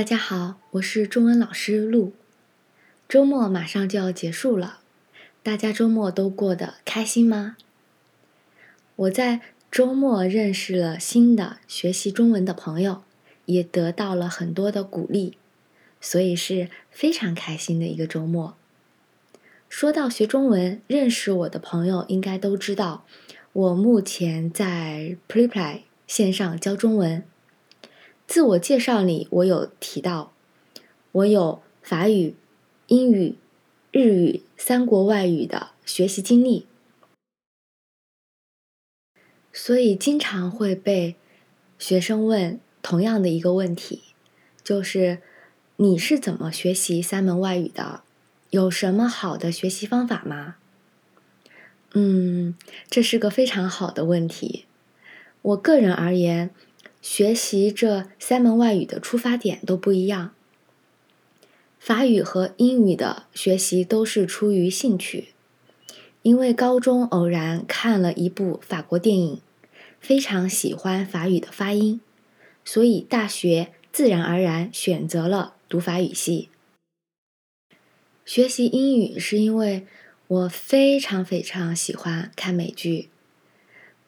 大家好，我是中文老师陆。周末马上就要结束了，大家周末都过得开心吗？我在周末认识了新的学习中文的朋友，也得到了很多的鼓励，所以是非常开心的一个周末。说到学中文，认识我的朋友应该都知道，我目前在 Preply 线上教中文。自我介绍里，我有提到，我有法语、英语、日语三国外语的学习经历，所以经常会被学生问同样的一个问题，就是你是怎么学习三门外语的？有什么好的学习方法吗？嗯，这是个非常好的问题。我个人而言。学习这三门外语的出发点都不一样。法语和英语的学习都是出于兴趣，因为高中偶然看了一部法国电影，非常喜欢法语的发音，所以大学自然而然选择了读法语系。学习英语是因为我非常非常喜欢看美剧，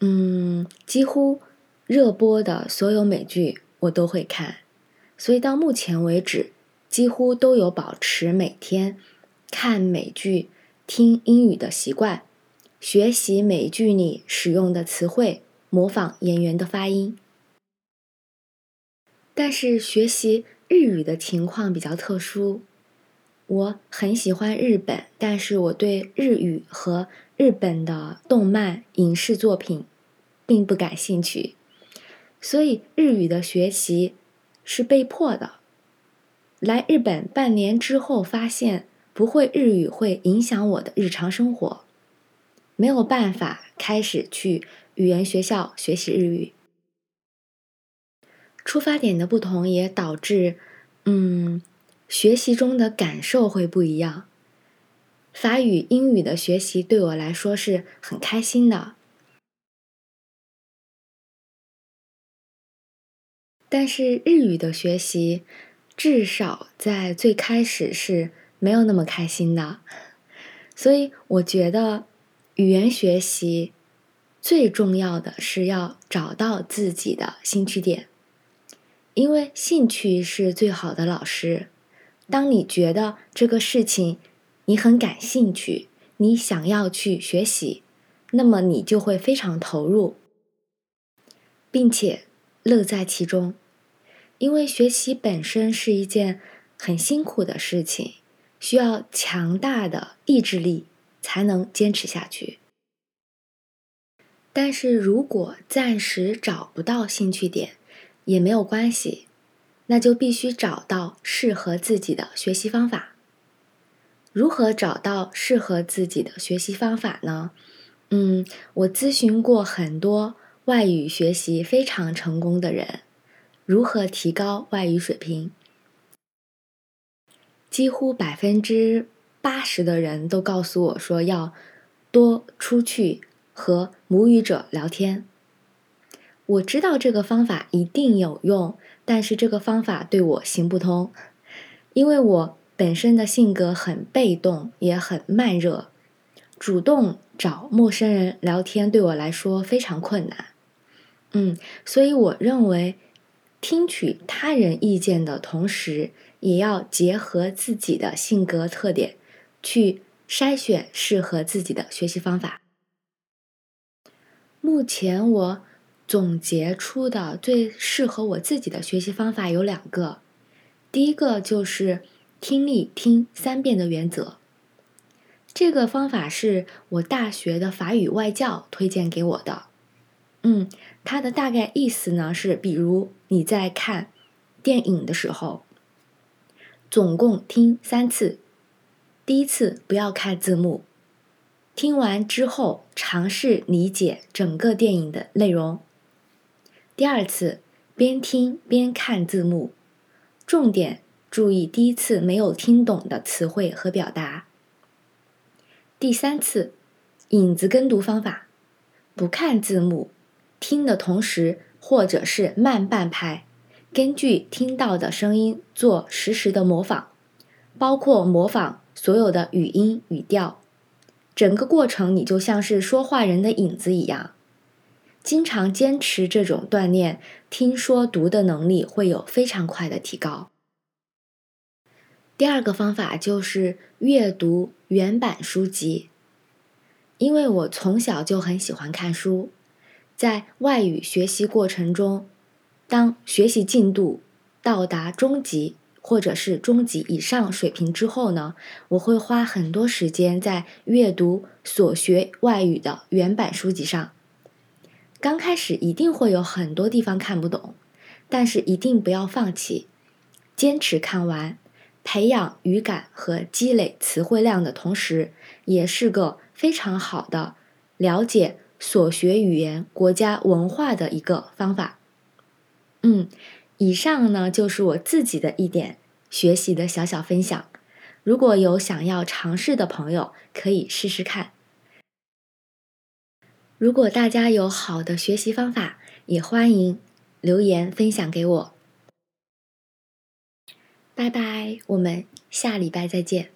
嗯，几乎。热播的所有美剧我都会看，所以到目前为止，几乎都有保持每天看美剧、听英语的习惯，学习美剧里使用的词汇，模仿演员的发音。但是学习日语的情况比较特殊，我很喜欢日本，但是我对日语和日本的动漫、影视作品并不感兴趣。所以日语的学习是被迫的。来日本半年之后，发现不会日语会影响我的日常生活，没有办法开始去语言学校学习日语。出发点的不同也导致，嗯，学习中的感受会不一样。法语、英语的学习对我来说是很开心的。但是日语的学习，至少在最开始是没有那么开心的，所以我觉得语言学习最重要的是要找到自己的兴趣点，因为兴趣是最好的老师。当你觉得这个事情你很感兴趣，你想要去学习，那么你就会非常投入，并且乐在其中。因为学习本身是一件很辛苦的事情，需要强大的意志力才能坚持下去。但是如果暂时找不到兴趣点，也没有关系，那就必须找到适合自己的学习方法。如何找到适合自己的学习方法呢？嗯，我咨询过很多外语学习非常成功的人。如何提高外语水平？几乎百分之八十的人都告诉我说要多出去和母语者聊天。我知道这个方法一定有用，但是这个方法对我行不通，因为我本身的性格很被动，也很慢热，主动找陌生人聊天对我来说非常困难。嗯，所以我认为。听取他人意见的同时，也要结合自己的性格特点，去筛选适合自己的学习方法。目前我总结出的最适合我自己的学习方法有两个，第一个就是听力听三遍的原则。这个方法是我大学的法语外教推荐给我的。嗯，它的大概意思呢是，比如你在看电影的时候，总共听三次。第一次不要看字幕，听完之后尝试理解整个电影的内容。第二次边听边看字幕，重点注意第一次没有听懂的词汇和表达。第三次影子跟读方法，不看字幕。听的同时，或者是慢半拍，根据听到的声音做实时的模仿，包括模仿所有的语音语调，整个过程你就像是说话人的影子一样。经常坚持这种锻炼，听说读的能力会有非常快的提高。第二个方法就是阅读原版书籍，因为我从小就很喜欢看书，在外语学习过程中。当学习进度到达中级或者是中级以上水平之后呢，我会花很多时间在阅读所学外语的原版书籍上。刚开始一定会有很多地方看不懂，但是一定不要放弃，坚持看完，培养语感和积累词汇量的同时，也是个非常好的了解所学语言国家文化的一个方法。嗯，以上呢就是我自己的一点学习的小小分享。如果有想要尝试的朋友，可以试试看。如果大家有好的学习方法，也欢迎留言分享给我。拜拜，我们下礼拜再见。